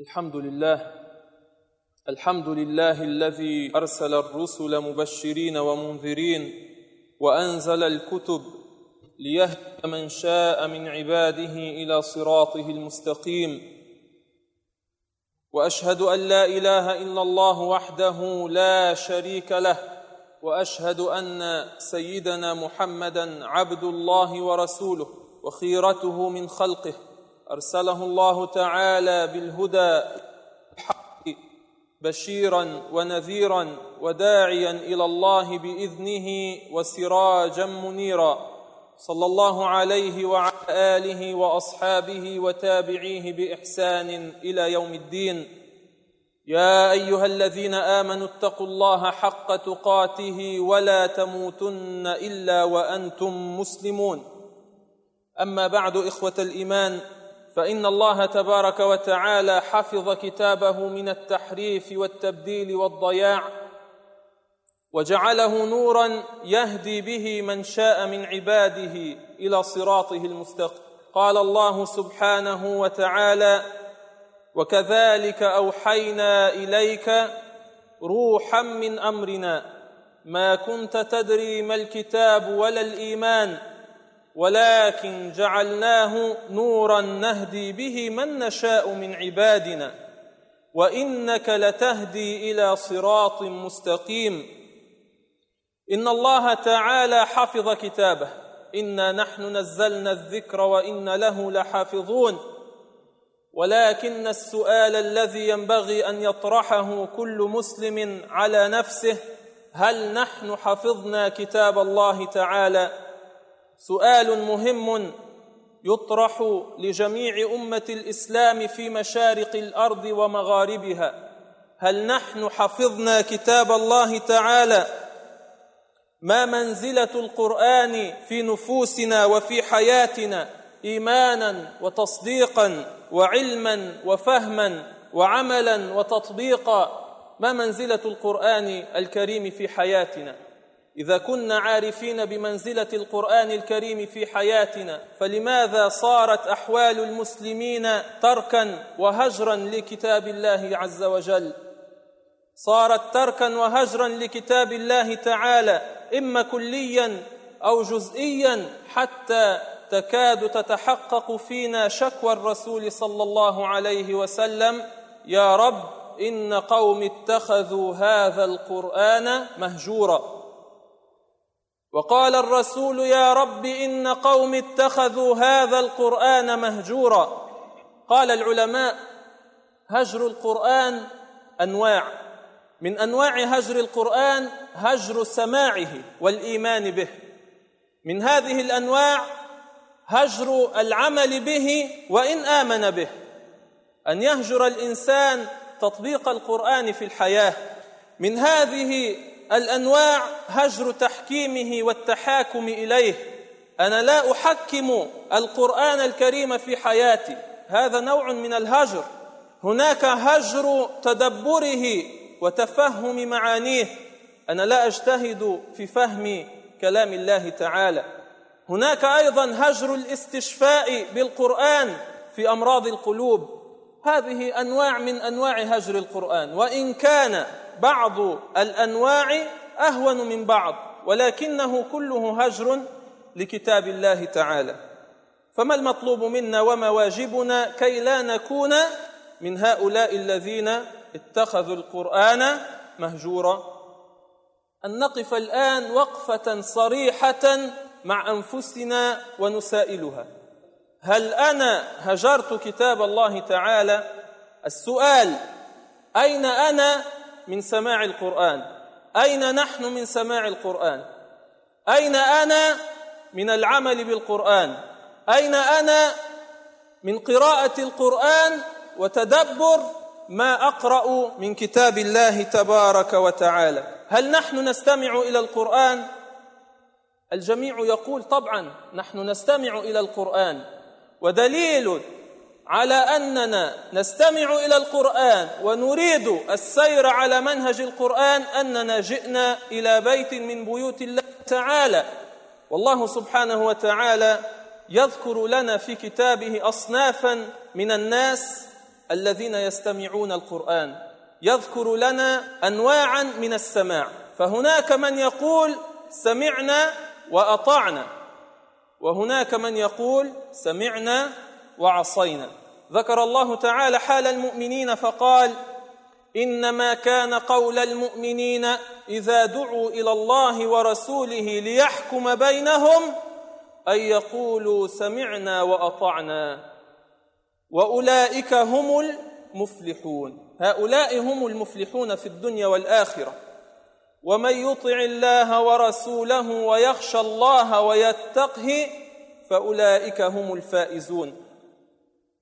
الحمد لله. الحمد لله الذي أرسل الرسل مبشرين ومنذرين وأنزل الكتب ليهدي من شاء من عباده إلى صراطه المستقيم. وأشهد أن لا إله إلا الله وحده لا شريك له. وأشهد أن سيدنا محمدا عبد الله ورسوله وخيرته من خلقه. أرسله الله تعالى بالهدى الحق بشيرا ونذيرا وداعيا إلى الله بإذنه وسراجا منيرا. صلى الله عليه وعلى آله وأصحابه وتابعيه بإحسان إلى يوم الدين. يا أيها الذين آمنوا اتقوا الله حق تقاته ولا تموتن إلا وأنتم مسلمون. أما بعد إخوة الإيمان فإن الله تبارك وتعالى حفظ كتابه من التحريف والتبديل والضياع وجعله نورا يهدي به من شاء من عباده إلى صراطه المستقيم. قال الله سبحانه وتعالى وكذلك أوحينا إليك روحا من أمرنا ما كنت تدري ما الكتاب ولا الإيمان ولكن جعلناه نورا نهدي به من نشاء من عبادنا. وإنك لتهدي إلى صراط مستقيم. إن الله تعالى حفظ كتابه. إنا نحن نزلنا الذكر وإن له لحافظون. ولكن السؤال الذي ينبغي أن يطرحه كل مسلم على نفسه هل نحن حفظنا كتاب الله تعالى؟ سؤال مهم يطرح لجميع أمة الإسلام في مشارق الأرض ومغاربها. هل نحن حفظنا كتاب الله تعالى؟ ما منزلة القرآن في نفوسنا وفي حياتنا إيمانا وتصديقا وعلما وفهما وعملا وتطبيقا؟ ما منزلة القرآن الكريم في حياتنا؟ إذا كنا عارفين بمنزلة القرآن الكريم في حياتنا فلماذا صارت أحوال المسلمين تركا وهجرا لكتاب الله عز وجل؟ صارت تركا وهجرا لكتاب الله تعالى إما كليا أو جزئيا حتى تكاد تتحقق فينا شكوى الرسول صلى الله عليه وسلم يا رب إن قوم اتخذوا هذا القرآن مهجورا. وقال الرسول يا رب إن قوم اتخذوا هذا القرآن مهجورا. قال العلماء هجر القرآن أنواع. من أنواع هجر القرآن هجر سماعه والإيمان به. من هذه الأنواع هجر العمل به وإن آمن به. أن يهجر الإنسان تطبيق القرآن في الحياة. من هذه الأنواع هجر تحكيمه والتحاكم إليه. أنا لا أحكم القرآن الكريم في حياتي. هذا نوع من الهجر. هناك هجر تدبره وتفهم معانيه. أنا لا أجتهد في فهم كلام الله تعالى. هناك أيضا هجر الاستشفاء بالقرآن في أمراض القلوب. هذه أنواع من أنواع هجر القرآن وإن كان بعض الأنواع أهون من بعض ولكنه كله هجر لكتاب الله تعالى. فما المطلوب منا وما واجبنا كي لا نكون من هؤلاء الذين اتخذوا القرآن مهجورا؟ أن نقف الآن وقفة صريحة مع أنفسنا ونسائلها. هل أنا هجرت كتاب الله تعالى؟ السؤال أين أنا من سماع القرآن؟ أين نحن من سماع القرآن؟ أين أنا من العمل بالقرآن؟ أين أنا من قراءة القرآن وتدبر ما أقرأ من كتاب الله تبارك وتعالى؟ هل نحن نستمع إلى القرآن؟ الجميع يقول طبعا نحن نستمع إلى القرآن. ودليل على أننا نستمع إلى القرآن ونريد السير على منهج القرآن أننا جئنا إلى بيت من بيوت الله تعالى. والله سبحانه وتعالى يذكر لنا في كتابه اصنافا من الناس الذين يستمعون القرآن. يذكر لنا أنواعا من السماع. فهناك من يقول سمعنا وأطعنا. وهناك من يقول سمعنا وعصينا. ذكر الله تعالى حال المؤمنين فقال إنما كان قول المؤمنين إذا دعوا إلى الله ورسوله ليحكم بينهم أن يقولوا سمعنا وأطعنا. وأولئك هم المفلحون. هؤلاء هم المفلحون في الدنيا والآخرة. ومن يطع الله ورسوله ويخشى الله ويتقه فأولئك هم الفائزون.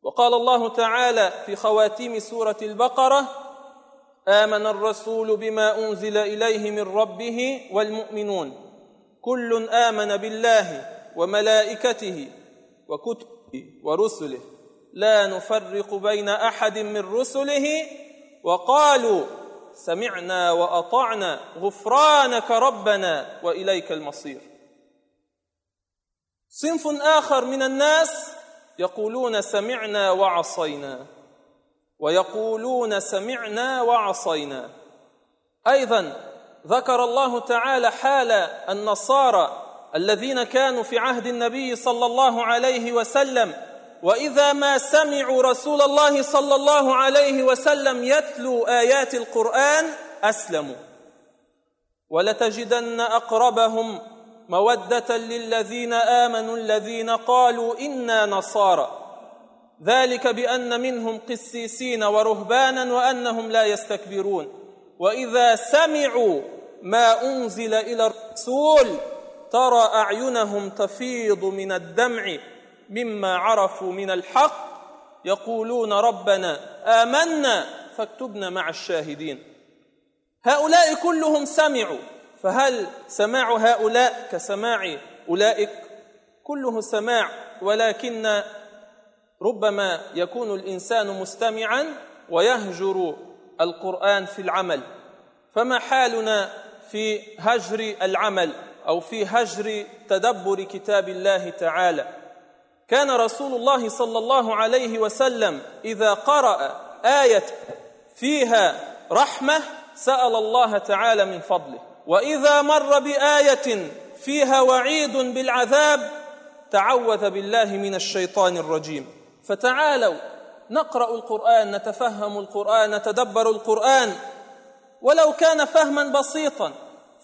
وقال الله تعالى في خواتيم سورة البقرة آمن الرسول بما أنزل إليه من ربه والمؤمنون. كل آمن بالله وملائكته وكتبه ورسله. لا نفرق بين أحد من رسله. وقالوا سمعنا وأطعنا غفرانك ربنا وإليك المصير. صنف آخر من الناس يقولون سمعنا وعصينا ويقولون سمعنا وعصينا. أيضا ذكر الله تعالى حال النصارى الذين كانوا في عهد النبي صلى الله عليه وسلم وإذا ما سمعوا رسول الله صلى الله عليه وسلم يتلو آيات القرآن أسلموا. ولتجدن أقربهم مودة للذين آمنوا الذين قالوا إنا نصارى. ذلك بأن منهم قسيسين ورهبانا وأنهم لا يستكبرون. وإذا سمعوا ما أنزل إلى الرسول ترى أعينهم تفيض من الدمع. مما عرفوا من الحق يقولون ربنا آمنا فاكتبنا مع الشاهدين. هؤلاء كلهم سمعوا فهل سماع هؤلاء كسماع أولئك؟ كله سماع ولكن ربما يكون الإنسان مستمعا ويهجر القرآن في العمل. فما حالنا في هجر العمل أو في هجر تدبر كتاب الله تعالى؟ كان رسول الله صلى الله عليه وسلم إذا قرأ آية فيها رحمة سأل الله تعالى من فضله. وإذا مر بآية فيها وعيد بالعذاب تعوذ بالله من الشيطان الرجيم. فتعالوا نقرأ القرآن نتفهم القرآن نتدبر القرآن. ولو كان فهما بسيطا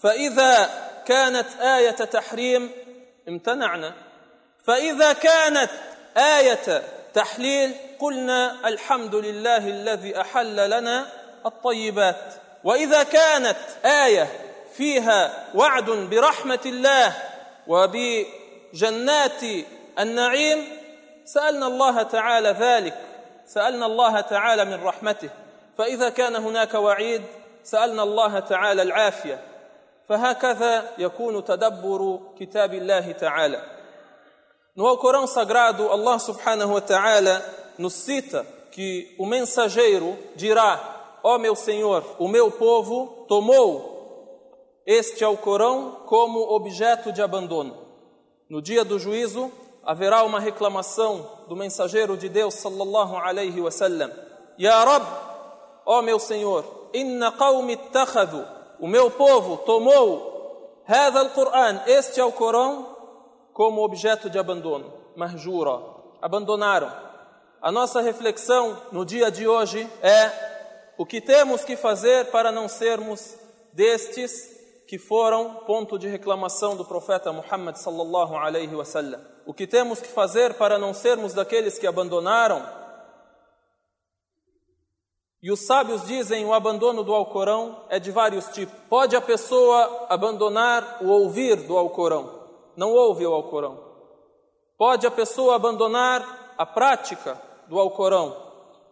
فإذا كانت آية تحريم امتنعنا. فإذا كانت آية تحليل قلنا الحمد لله الذي أحل لنا الطيبات. وإذا كانت آية فيها وعد برحمة الله وبجنات النعيم سألنا الله تعالى ذلك سألنا الله تعالى من رحمته. فإذا كان هناك وعيد سألنا الله تعالى العافية. فهكذا يكون تدبر كتاب الله تعالى. No Alcorão Sagrado, Allah subhanahu wa ta'ala nos cita que o mensageiro dirá: Ó oh meu Senhor, o meu povo tomou este Alcorão como objeto de abandono. No dia do juízo, haverá uma reclamação do mensageiro de Deus sallallahu alaihi wasallam. Ya Rab, ó meu Senhor, inna qawmi ittakhadhu, o meu povo tomou هذا القرآن, este é o Corão, como objeto de abandono, mahjura, abandonaram. A nossa reflexão no dia de hoje é o que temos que fazer para não sermos destes que foram ponto de reclamação do profeta Muhammad sallallahu alaihi wasallam. O que temos que fazer para não sermos daqueles que abandonaram? E os sábios dizem o abandono do Alcorão é de vários tipos. Pode a pessoa abandonar o ouvir do Alcorão, não ouve o Alcorão. Pode a pessoa abandonar a prática do Alcorão.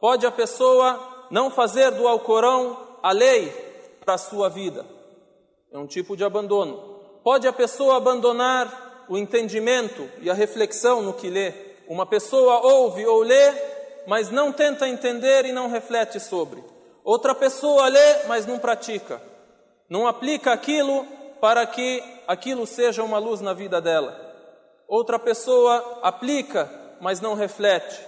Pode a pessoa não fazer do Alcorão a lei para a sua vida. É um tipo de abandono. Pode a pessoa abandonar o entendimento e a reflexão no que lê. Uma pessoa ouve ou lê, mas não tenta entender e não reflete sobre. Outra pessoa lê, mas não pratica. Não aplica aquilo para que aquilo seja uma luz na vida dela. Outra pessoa aplica, mas não reflete.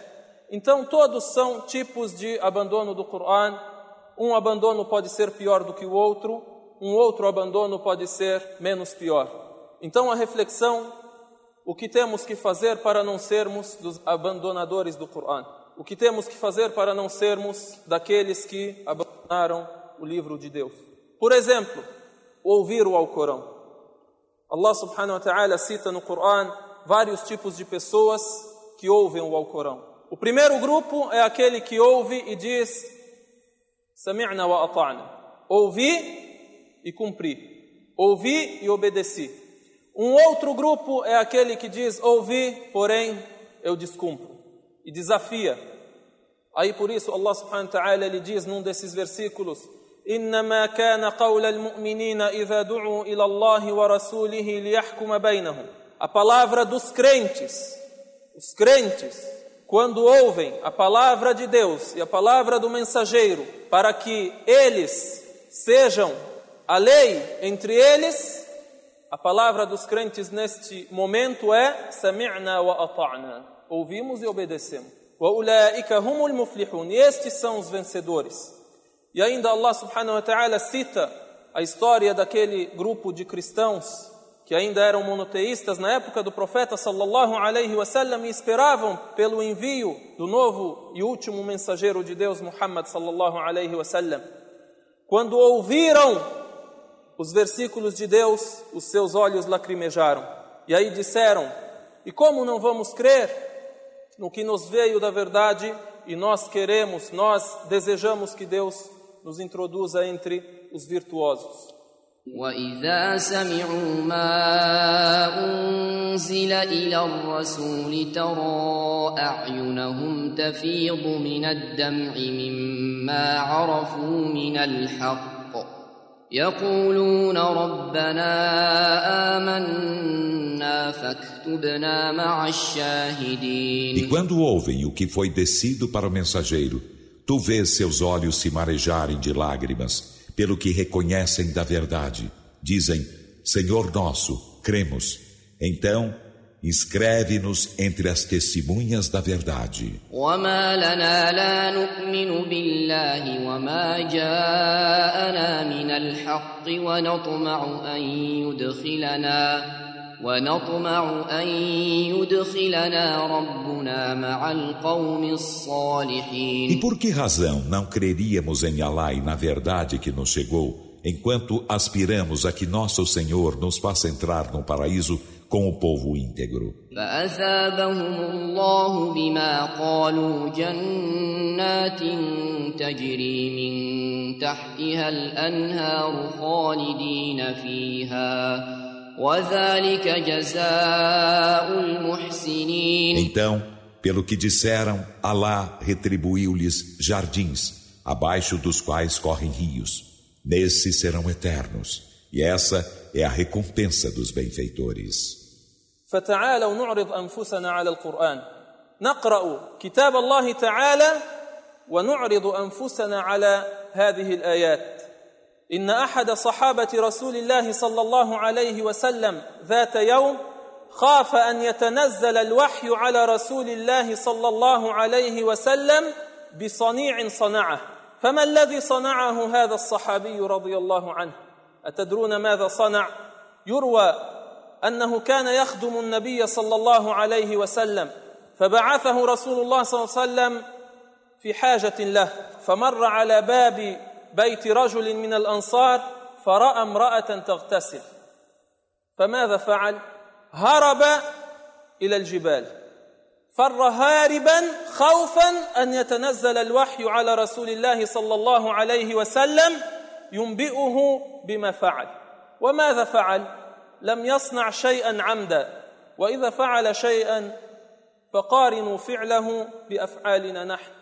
Então, todos são tipos de abandono do Coran. Um abandono pode ser pior do que o outro, um outro abandono pode ser menos pior. Então, a reflexão: o que temos que fazer para não sermos dos abandonadores do Coran? O que temos que fazer para não sermos daqueles que abandonaram o livro de Deus? Por exemplo, ouvir o Alcorão. Allah subhanahu wa ta'ala cita no Coran vários tipos de pessoas que ouvem o Alcorão. O primeiro grupo é aquele que ouve e diz: Sami'na wa ata'na. Ouvi e cumpri. Ouvi e obedeci. Um outro grupo é aquele que diz: Ouvi, porém eu descumpro. E desafia. Aí por isso Allah subhanahu wa ta'ala ele diz num desses versículos: انما كان قول المؤمنين اذا دعوا الى الله ورسوله ليحكم بينهم a palavra dos crentes os crentes quando ouvem a palavra de Deus e a palavra do mensageiro para que eles sejam a lei entre eles a palavra dos crentes neste momento é sami'na wa ata'na ouvimos e obedecemos wa ulaika humul muflihun e estes são os vencedores e ainda Allah subhanahu wa ta'ala cita a história daquele grupo de cristãos que ainda eram monoteístas na época do profeta sallallahu alaihi wasallam e esperavam pelo envio do novo e último mensageiro de Deus Muhammad sallallahu alaihi wasallam. Quando ouviram os versículos de Deus, os seus olhos lacrimejaram. E aí disseram: "E como não vamos crer no que nos veio da verdade e nós queremos, nós desejamos que Deus nos introduza entre os virtuosos. وإذا سمعوا ما أنزل إلى الرسول ترى أعينهم تفيض من الدمع مما عرفوا من الحق يقولون ربنا آمنا فاكتبنا مع الشاهدين E quando ouvem o que foi descido para o mensageiro, Tu vês seus olhos se marejarem de lágrimas, pelo que reconhecem da verdade. Dizem: Senhor nosso, cremos. Então, Escreve-nos entre as testemunhas da verdade. وما لنا لا نؤمن بالله وما جاءنا من الحق ونطمع أن يدخلنا ونطمع أن يدخلنا ربنا مع القوم الصالحين E por que razão não creríamos em Allah e na verdade que nos chegou, enquanto aspiramos a que nosso Senhor nos faça entrar no paraíso com o povo íntegro? فأثابهم الله بما قالوا جنات تجري من تحتها الأنهار خالدين فيها Então, pelo que disseram, Alá retribuiu-lhes jardins, abaixo dos quais correm rios. Nesses serão eternos. E essa é a recompensa dos benfeitores. فتعالوا نعرض أنفسنا على القرآن نقرأ كتاب الله تعالى ونعرض أنفسنا على هذه الآيات إن أحد صحابة رسول الله صلى الله عليه وسلم ذات يوم خاف أن يتنزل الوحي على رسول الله صلى الله عليه وسلم بصنيع صنعه. فما الذي صنعه هذا الصحابي رضي الله عنه؟ أتدرون ماذا صنع؟ يروى أنه كان يخدم النبي صلى الله عليه وسلم فبعثه رسول الله صلى الله عليه وسلم في حاجة له فمر على باب بيت رجل من الأنصار فرأى امرأة تغتسل. فماذا فعل؟ هرب إلى الجبال. فر هاربا خوفا أن يتنزل الوحي على رسول الله صلى الله عليه وسلم ينبئه بما فعل. وماذا فعل؟ لم يصنع شيئا عمدا. وإذا فعل شيئا فقارنوا فعله بأفعالنا نحن.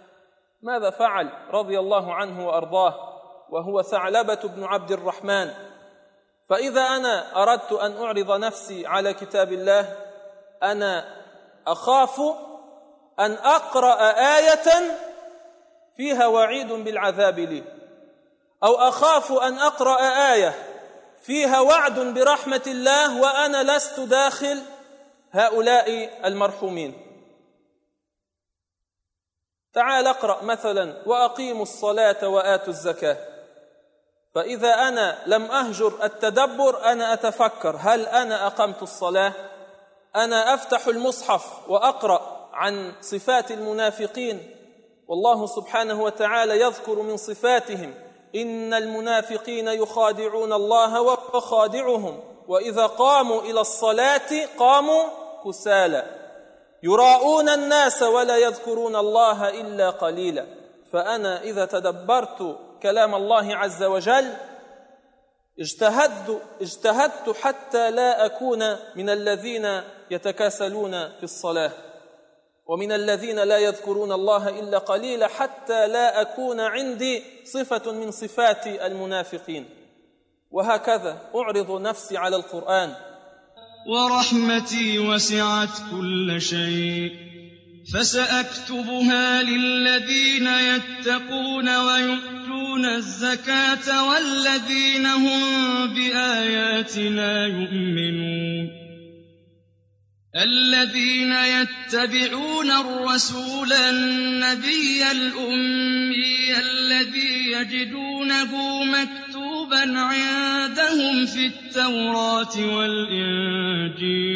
ماذا فعل؟ رضي الله عنه وأرضاه. وهو ثعلبة بن عبد الرحمن. فإذا أنا أردت أن أعرض نفسي على كتاب الله أنا أخاف أن أقرأ آية فيها وعيد بالعذاب لي. أو أخاف أن أقرأ آية فيها وعد برحمة الله وأنا لست داخل هؤلاء المرحومين. تعال اقرأ مثلا وأقيموا الصلاة وآتوا الزكاة. فإذا أنا لم أهجر التدبر أنا أتفكر هل أنا أقمت الصلاة؟ أنا أفتح المصحف وأقرأ عن صفات المنافقين. والله سبحانه وتعالى يذكر من صفاتهم إن المنافقين يخادعون الله وهو خادعهم وإذا قاموا إلى الصلاة قاموا كسالى. يراءون الناس ولا يذكرون الله إلا قليلا. فأنا إذا تدبرت كلام الله عز وجل اجتهدت اجتهدت حتى لا أكون من الذين يتكاسلون في الصلاة ومن الذين لا يذكرون الله إلا قليلا حتى لا أكون عندي صفة من صفات المنافقين. وهكذا أعرض نفسي على القرآن. ورحمتي وسعت كل شيء. فسأكتبها للذين يتقون ويؤتون الزكاة والذين هم بآياتنا يؤمنون. الذين يتبعون الرسول النبي الأمي الذي يجدونه مكتوبا عندهم في التوراة والإنجيل.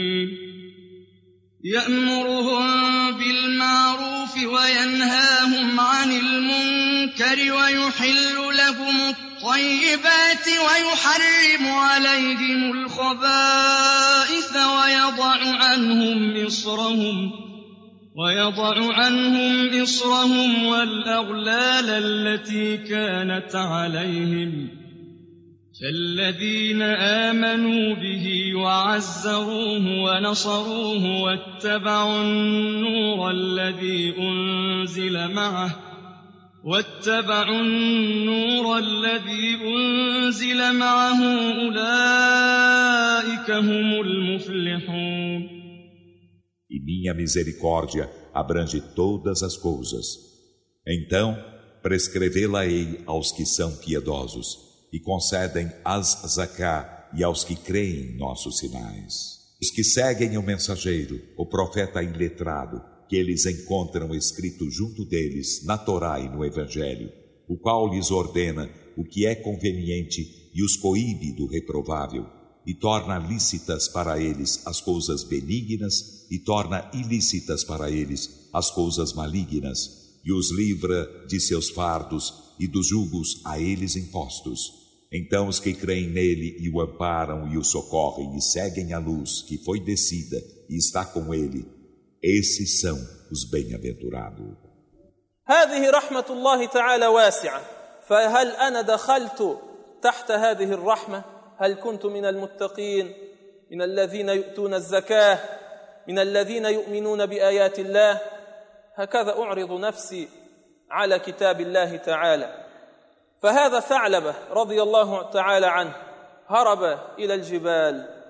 يأمرهم بالمعروف وينهاهم عن المنكر ويحل لهم الطيبات ويحرم عليهم الخبائث ويضع عنهم إصرهم ويضع عنهم إصرهم والأغلال التي كانت عليهم فالذين آمنوا به وعزروه ونصروه واتبعوا النور الذي أنزل معه واتبعوا النور الذي أنزل معه أولئك هم المفلحون E minha misericórdia abrange todas as coisas. Então, prescrevê-la-ei aos que são piedosos e concedem as zaká e aos que creem em nossos sinais. Os que seguem o mensageiro, o profeta iletrado, que eles encontram escrito junto deles na Torá e no Evangelho, o qual lhes ordena o que é conveniente e os coíbe do reprovável, e torna lícitas para eles as coisas benignas e torna ilícitas para eles as coisas malignas, e os livra de seus fardos e dos julgos a eles impostos. Então os que creem nele e o amparam e o socorrem e seguem a luz que foi descida e está com ele, esses são os bem-aventurados. هذه رحمة الله تعالى واسعة. فهل أنا دخلت تحت هذه الرحمة؟ هل كنت من المتقين؟ من الذين يؤتون الزكاة؟ من الذين يؤمنون بآيات الله؟ هكذا أعرض نفسي على كتاب الله تعالى. فهذا ثعلبة رضي الله تعالى عنه هرب إلى الجبال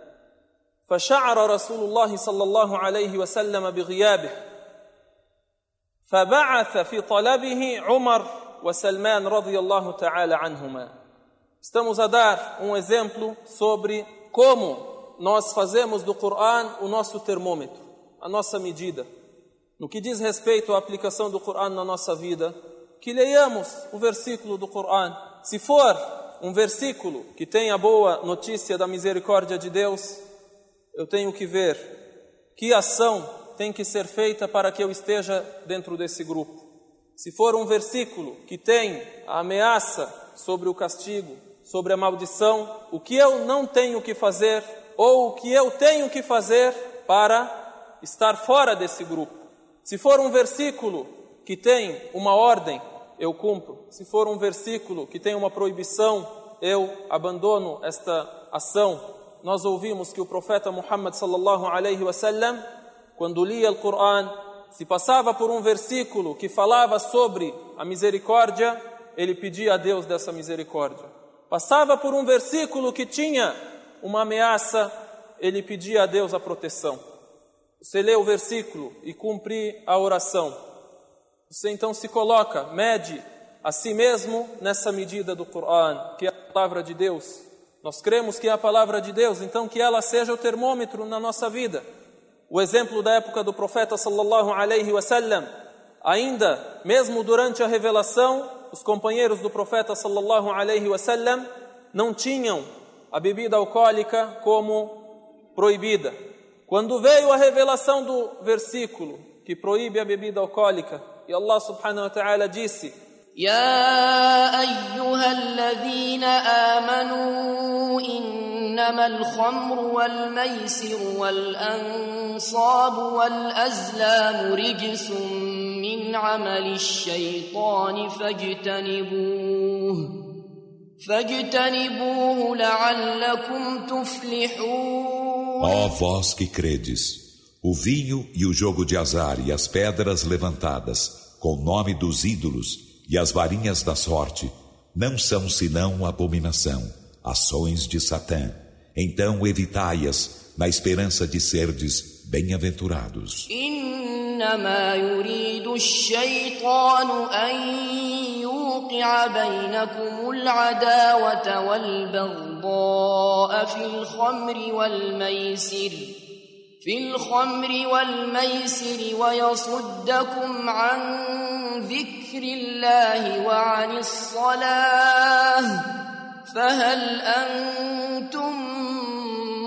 فشعر رسول الله صلى الله عليه وسلم بغيابه فبعث في طلبه عمر وسلمان رضي الله تعالى عنهما Estamos a dar um exemplo sobre como nós fazemos do Coran o nosso termômetro, a nossa medida. No que diz respeito à aplicação do Coran na nossa vida, que leiamos o versículo do Coran. Se for um versículo que tem a boa notícia da misericórdia de Deus, eu tenho que ver que ação tem que ser feita para que eu esteja dentro desse grupo. Se for um versículo que tem a ameaça sobre o castigo, sobre a maldição, o que eu não tenho que fazer ou o que eu tenho que fazer para estar fora desse grupo. Se for um versículo que tem uma ordem, eu cumpro. Se for um versículo que tem uma proibição, eu abandono esta ação. Nós ouvimos que o profeta Muhammad sallallahu alaihi wasallam, quando lia o Coran, se passava por um versículo que falava sobre a misericórdia, ele pedia a Deus dessa misericórdia. Passava por um versículo que tinha uma ameaça, ele pedia a Deus a proteção. Você lê o versículo e cumpre a oração. Você então se coloca, mede a si mesmo nessa medida do Coran, que é a palavra de Deus. Nós cremos que é a palavra de Deus, então que ela seja o termômetro na nossa vida. O exemplo da época do profeta sallallahu alaihi wasallam, ainda mesmo durante a revelação, os companheiros do profeta sallallahu alaihi wasallam não tinham a bebida alcoólica como proibida. Quando veio a revelação do versículo que proíbe a bebida alcoólica, e Allah subhanahu wa ta'ala يا أيها الذين آمنوا إنما الخمر والميسر والأنصاب والأزلام رجس من عمل الشيطان فاجتنبوه فاجتنبوه لعلكم تفلحون. Ó vós que credes, o vinho e o jogo de azar e as pedras levantadas, com o nome dos ídolos, e as varinhas da sorte não são senão abominação, ações de Satã. Então evitai-as na esperança de serdes bem-aventurados. إنما يريد الشيطان أن يوقع بينكم العداوة والبغضاء في الخمر والميسر في الخمر والميسر ويصدكم عن ذكر الله وعن الصلاة فهل أنتم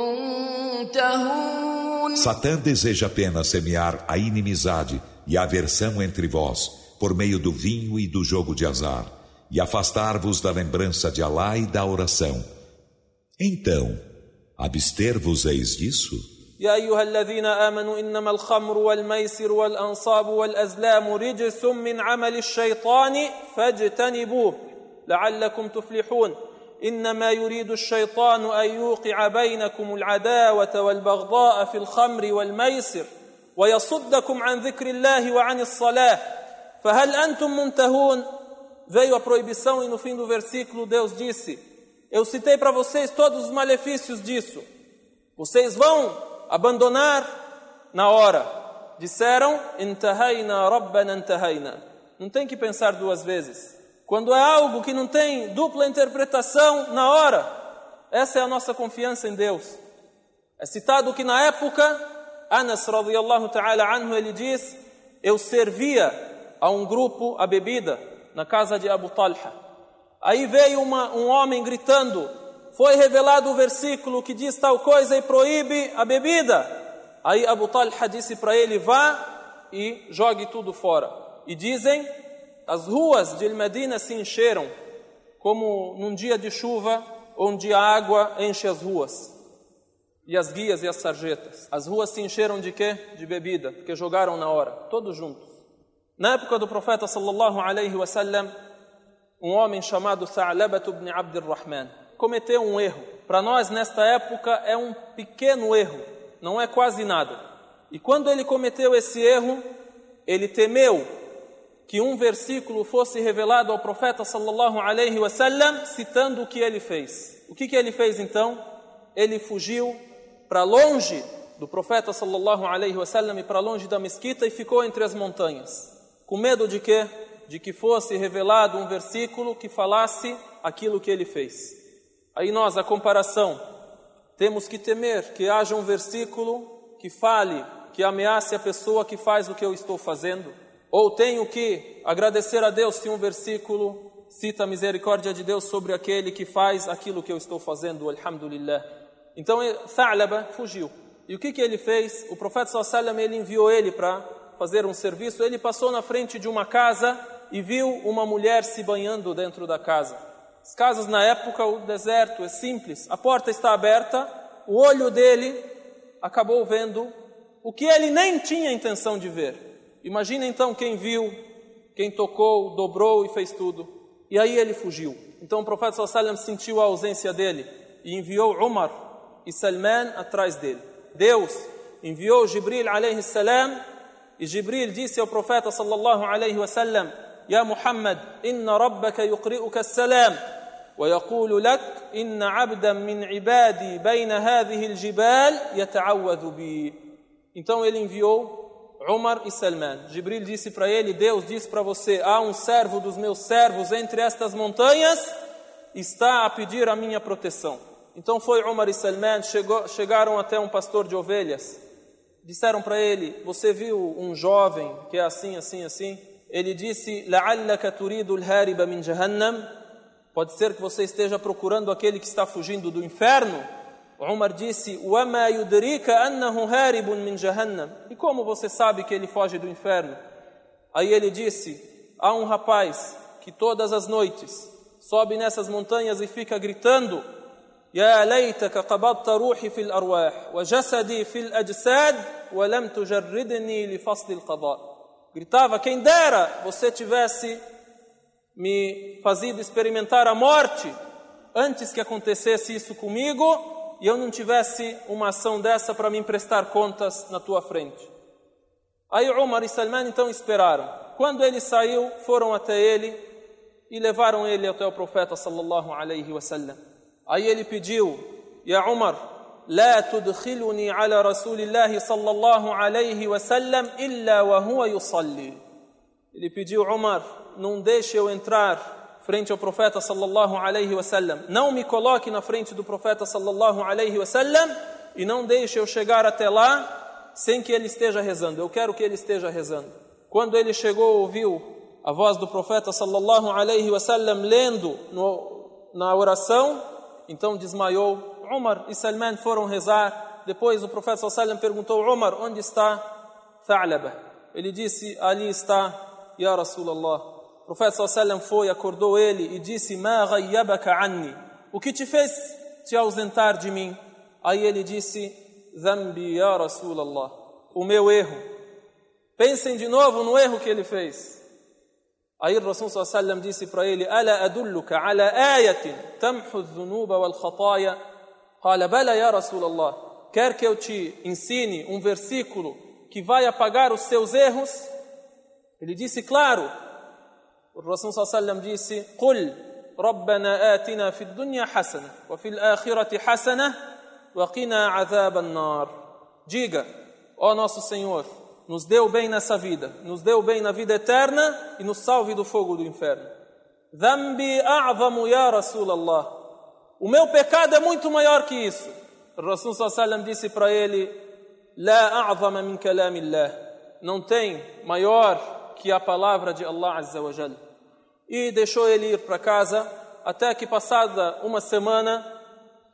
منتهون Satã deseja apenas semear a inimizade e a aversão entre vós por meio do vinho e do jogo de azar e afastar-vos da lembrança de Alá e da oração. Então, abster-vos-eis disso? يا أيها الذين آمنوا إنما الخمر والميسر والأنصاب والأزلام رجس من عمل الشيطان فاجتنبوه لعلكم تفلحون. إنما يريد الشيطان أن يوقع بينكم العداوة والبغضاء في الخمر والميسر ويصدكم عن ذكر الله وعن الصلاة. فهل أنتم منتهون؟ Veio a proibição e no fim do versículo Deus disse: Eu citei para vocês todos os malefícios disso. Vocês vão abandonar na hora. Disseram. Não tem que pensar duas vezes. Quando é algo que não tem dupla interpretação, na hora. Essa é a nossa confiança em Deus. É citado que na época, Anas radiyallahu ta'ala anhu, ele diz: Eu servia a um grupo a bebida na casa de Abu Talha. Aí veio uma, um homem gritando: Foi revelado o versículo que diz tal coisa e proíbe a bebida. Aí Abu Talha disse para ele: Vá e jogue tudo fora. E dizem: As ruas de Medina se encheram, como num dia de chuva, onde a água enche as ruas. E as guias e as sarjetas. As ruas se encheram de quê? De bebida, porque jogaram na hora, todos juntos. Na época do profeta sallallahu alaihi wasallam, um homem chamado Sa'labat ibn Abd al-Rahman cometeu um erro. Para nós nesta época é um pequeno erro, não é quase nada. E quando ele cometeu esse erro, ele temeu que um versículo fosse revelado ao profeta sallallahu alaihi wasallam citando o que ele fez. O que que ele fez então? Ele fugiu para longe do profeta sallallahu alaihi wasallam e para longe da mesquita e ficou entre as montanhas. Com medo de quê? De que fosse revelado um versículo que falasse aquilo que ele fez. Aí nós, a comparação, temos que temer que haja um versículo que fale, que ameace a pessoa que faz o que eu estou fazendo. Ou tenho que agradecer a Deus se um versículo cita a misericórdia de Deus sobre aquele que faz aquilo que eu estou fazendo, alhamdulillah. Então, Tha'laba fugiu. E o que, que ele fez? O profeta sallallahu ele enviou ele para fazer um serviço, ele passou na frente de uma casa e viu uma mulher se banhando dentro da casa. As casas na época, o deserto é simples, a porta está aberta, o olho dele acabou vendo o que ele nem tinha intenção de ver. Imagina então quem viu, quem tocou, dobrou e fez tudo. E aí ele fugiu. Então o profeta sallallahu sentiu a ausência dele e enviou Umar e Salman atrás dele. Deus enviou Jibril alayhi salam e Jibril disse ao profeta sallallahu alaihi wasallam: "Ya Muhammad, inna rabbaka yuqri'uka as-salam ويقول لك إن عبدا من عبادي بين هذه الجبال يتعوذ بي Então ele enviou Umar e Salman. Jibril disse para ele: Deus disse para você: há um servo dos meus servos entre estas montanhas, está a pedir a minha proteção. Então foi Umar e Salman, chegou, chegaram até um pastor de ovelhas. disseram para ele: Você viu um jovem que é assim, assim, assim? Ele disse: لَعَلَّكَ تُرِيدُ الْهَارِبَ مِنْ جَهَنَّمَ Pode ser que você esteja procurando aquele que está fugindo do inferno. Umar disse: وَمَا يُدْرِيكَ أَنَّهُ هَارِبٌ مِنْ جَهَنَّمَ E como você sabe que ele foge do inferno? Aí ele disse: Há um rapaz que todas as noites sobe nessas montanhas e fica gritando: يا ليتك قبضت روحي في الأرواح وجسدي في الأجساد ولم تجردني لفصل القضاء Gritava, quem dera você tivesse me fazido experimentar a morte antes que acontecesse isso comigo e eu não tivesse uma ação dessa para me prestar contas na tua frente. Aí Umar e Salman então esperaram. Quando ele saiu, foram até ele e levaram ele até o profeta sallallahu alaihi wasallam. Aí ele pediu, Ya Umar, لا تدخلني على رسول الله صلى الله عليه وسلم إلا وهو يصلي. Ele pediu, Umar, não deixe eu entrar frente ao profeta sallallahu alaihi wasallam. Não me coloque na frente do profeta sallallahu alaihi wasallam e não deixe eu chegar até lá sem que ele esteja rezando. Eu quero que ele esteja rezando. Quando ele chegou, ouviu a voz do profeta sallallahu alaihi wasallam lendo no, na oração, então desmaiou. Umar e Salman foram rezar. Depois o profeta sallallahu perguntou: Umar, onde está Tha'laba? Ele disse: Ali está, Ya Rasulallah. O profeta sallallahu foi, acordou ele e disse: Ma ghayyabaka anni? O que te fez te ausentar de mim? Aí ele disse: Dhambi ya Rasulallah. O meu erro. Pensem de novo no erro que ele fez. Aí o Rasul wasallam disse para ele: Ala adulluka ala ayatin tamhu dhunuba wal khataya? Qala bela, ya Rasulallah, quer que eu te ensine um versículo que vai apagar os seus erros? Ele disse, claro. O Rasul sallallahu disse, Qul, Rabbana atina fid dunya hasana, wa fil akhirati hasana, wa qina azab nar Diga, ó oh nosso Senhor, nos deu bem nessa vida, nos deu bem na vida eterna e nos salve do fogo do inferno. Dhambi a'zamu ya Rasulallah. O meu pecado é muito maior que isso. O Rasul sallam disse para ele: La a'zama min kalamillah. Não tem maior que a palavra de Allah Azza wa Jal. E deixou ele ir para casa, até que passada uma semana,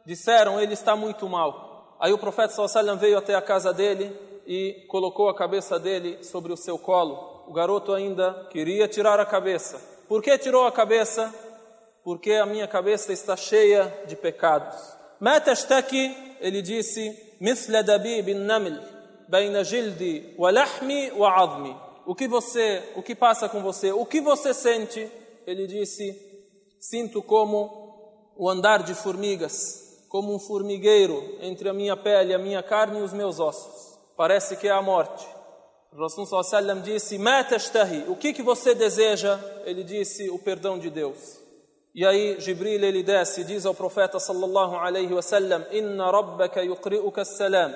disseram: Ele está muito mal. Aí o profeta sallam veio até a casa dele e colocou a cabeça dele sobre o seu colo. O garoto ainda queria tirar a cabeça. Por que tirou a cabeça? Porque a minha cabeça está cheia de pecados. Matashtaki, ele disse, مثل دبيب النمل بين جلدي ولحمي وعظمي. O que você, o que passa com você? O que você sente? Ele disse, sinto como o andar de formigas, como um formigueiro entre a minha pele, a minha carne e os meus ossos parece que é a morte. O Rasul sallam disse: "Matastahi", o que que você deseja? Ele disse: "O perdão de Deus". E aí Jibril ele desce e diz ao profeta sallallahu alaihi wasallam: "Inna rabbaka yuqri'uka as-salam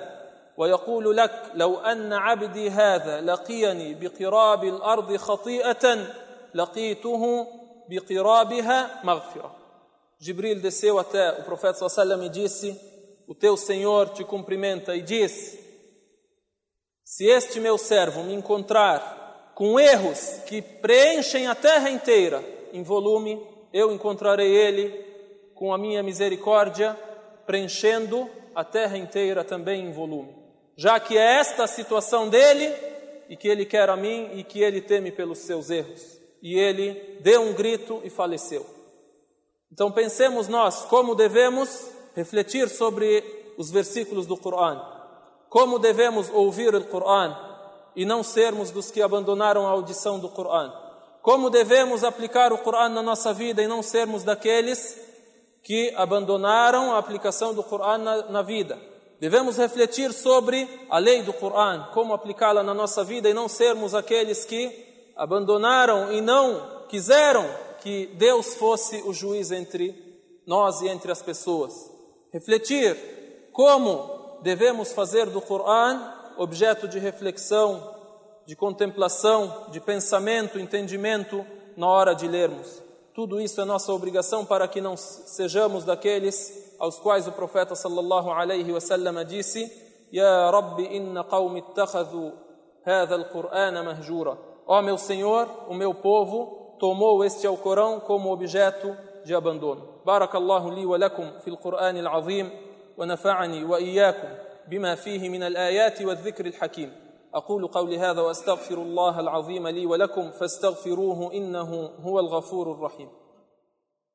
wa yaqulu lak law anna 'abdi hadha laqiyani biqirabi al-ard khati'atan laqituhu maghfira." Jibril desceu até o profeta sallallahu alaihi e disse: "O teu Senhor te cumprimenta e diz: Se este meu servo me encontrar com erros que preenchem a terra inteira em volume, eu encontrarei ele com a minha misericórdia preenchendo a terra inteira também em volume. Já que é esta a situação dele e que ele quer a mim e que ele teme pelos seus erros. E ele deu um grito e faleceu. Então pensemos nós como devemos refletir sobre os versículos do Coran como devemos ouvir o Coran e não sermos dos que abandonaram a audição do Coran? Como devemos aplicar o Coran na nossa vida e não sermos daqueles que abandonaram a aplicação do Coran na, na vida? Devemos refletir sobre a lei do Coran, como aplicá-la na nossa vida e não sermos aqueles que abandonaram e não quiseram que Deus fosse o juiz entre nós e entre as pessoas. Refletir como devemos fazer do Coran objeto de reflexão, de contemplação, de pensamento, entendimento na hora de lermos. Tudo isso é nossa obrigação para que não sejamos daqueles aos quais o profeta sallallahu alaihi wasallam disse: "Ya Rabbi, inna qaumi ittakhadhu hadha al-Qur'ana mahjura." Ó oh, meu Senhor, o meu povo tomou este Alcorão como objeto de abandono. Barakallahu li wa lakum fil Qur'an al-Azim wa nafa'ani wa iyyakum bima fihi min al-ayati wa al-dhikr al-hakim. أقول قولي هذا وأستغفر الله العظيم لي ولكم فاستغفروه إنه هو الغفور الرحيم.